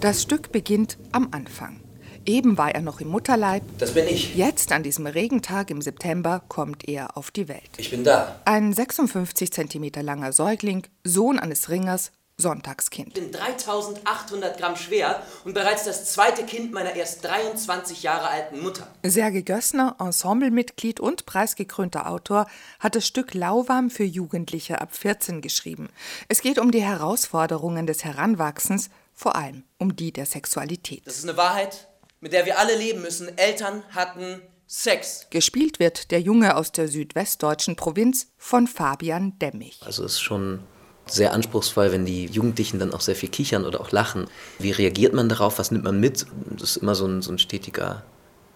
Das Stück beginnt am Anfang. Eben war er noch im Mutterleib. Das bin ich. Jetzt, an diesem Regentag im September, kommt er auf die Welt. Ich bin da. Ein 56 cm langer Säugling, Sohn eines Ringers, Sonntagskind. Ich bin 3800 Gramm schwer und bereits das zweite Kind meiner erst 23 Jahre alten Mutter. Serge Gössner, Ensemblemitglied und preisgekrönter Autor, hat das Stück Lauwarm für Jugendliche ab 14 geschrieben. Es geht um die Herausforderungen des Heranwachsens, vor allem um die der Sexualität. Das ist eine Wahrheit, mit der wir alle leben müssen. Eltern hatten Sex. Gespielt wird der Junge aus der südwestdeutschen Provinz von Fabian Demmich. Also es ist schon sehr anspruchsvoll, wenn die Jugendlichen dann auch sehr viel kichern oder auch lachen. Wie reagiert man darauf? Was nimmt man mit? Das ist immer so ein, so ein stetiger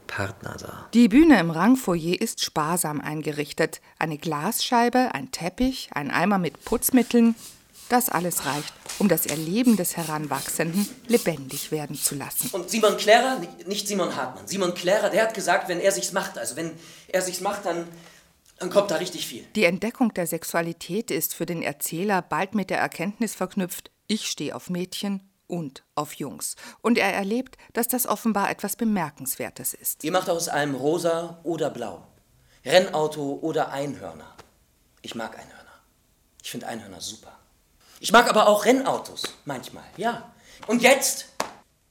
Partner da. Die Bühne im Rangfoyer ist sparsam eingerichtet. Eine Glasscheibe, ein Teppich, ein Eimer mit Putzmitteln. Das alles reicht, um das Erleben des Heranwachsenden lebendig werden zu lassen. Und Simon Klärer, nicht Simon Hartmann, Simon Klärer, der hat gesagt, wenn er sich's macht, also wenn er sich's macht, dann dann kommt da richtig viel. Die Entdeckung der Sexualität ist für den Erzähler bald mit der Erkenntnis verknüpft, ich stehe auf Mädchen und auf Jungs. Und er erlebt, dass das offenbar etwas Bemerkenswertes ist. Ihr macht aus allem rosa oder blau. Rennauto oder Einhörner. Ich mag Einhörner. Ich finde Einhörner super. Ich mag aber auch Rennautos, manchmal, ja. Und jetzt?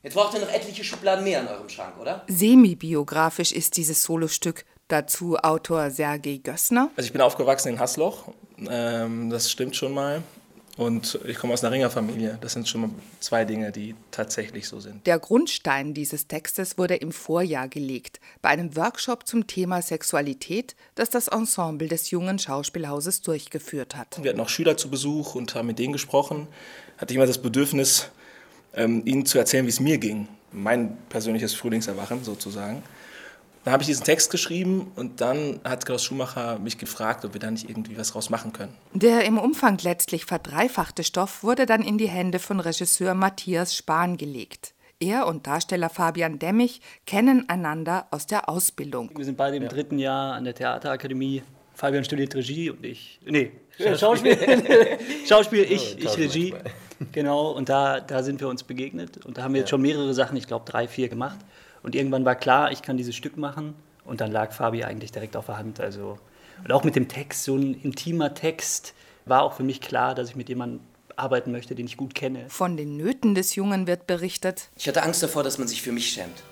Jetzt braucht ihr noch etliche Schubladen mehr in eurem Schrank, oder? Semi-biografisch ist dieses Solostück Dazu Autor Sergei Gössner. Also ich bin aufgewachsen in Hasloch, ähm, das stimmt schon mal. Und ich komme aus einer Ringerfamilie. Das sind schon mal zwei Dinge, die tatsächlich so sind. Der Grundstein dieses Textes wurde im Vorjahr gelegt, bei einem Workshop zum Thema Sexualität, das das Ensemble des jungen Schauspielhauses durchgeführt hat. Wir hatten auch Schüler zu Besuch und haben mit denen gesprochen. Hatte ich immer das Bedürfnis, ähm, ihnen zu erzählen, wie es mir ging. Mein persönliches Frühlingserwachen sozusagen. Dann habe ich diesen Text geschrieben und dann hat Klaus Schumacher mich gefragt, ob wir da nicht irgendwie was draus machen können. Der im Umfang letztlich verdreifachte Stoff wurde dann in die Hände von Regisseur Matthias Spahn gelegt. Er und Darsteller Fabian Demmich kennen einander aus der Ausbildung. Wir sind beide im ja. dritten Jahr an der Theaterakademie. Fabian studiert Regie und ich. Nee, Schauspiel. Schauspiel, ich, ich Regie. Genau, und da, da sind wir uns begegnet. Und da haben wir jetzt schon mehrere Sachen, ich glaube drei, vier gemacht. Und irgendwann war klar, ich kann dieses Stück machen. Und dann lag Fabi eigentlich direkt auf der Hand. Also, und auch mit dem Text, so ein intimer Text, war auch für mich klar, dass ich mit jemandem arbeiten möchte, den ich gut kenne. Von den Nöten des Jungen wird berichtet. Ich hatte Angst davor, dass man sich für mich schämt.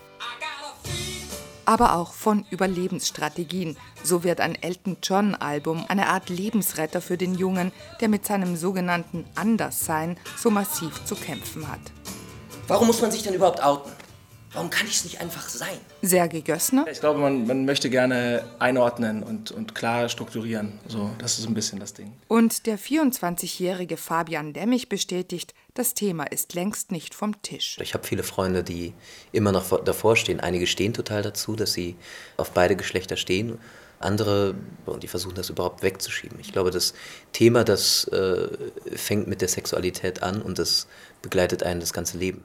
Aber auch von Überlebensstrategien. So wird ein Elton John-Album eine Art Lebensretter für den Jungen, der mit seinem sogenannten Anderssein so massiv zu kämpfen hat. Warum muss man sich denn überhaupt outen? Warum kann ich es nicht einfach sein? Sergei Gössner? Ich glaube, man, man möchte gerne einordnen und, und klar strukturieren. So, das ist ein bisschen das Ding. Und der 24-jährige Fabian Demmich bestätigt, das Thema ist längst nicht vom Tisch. Ich habe viele Freunde, die immer noch davor stehen. Einige stehen total dazu, dass sie auf beide Geschlechter stehen. Andere, die versuchen das überhaupt wegzuschieben. Ich glaube, das Thema, das äh, fängt mit der Sexualität an und das begleitet einen das ganze Leben.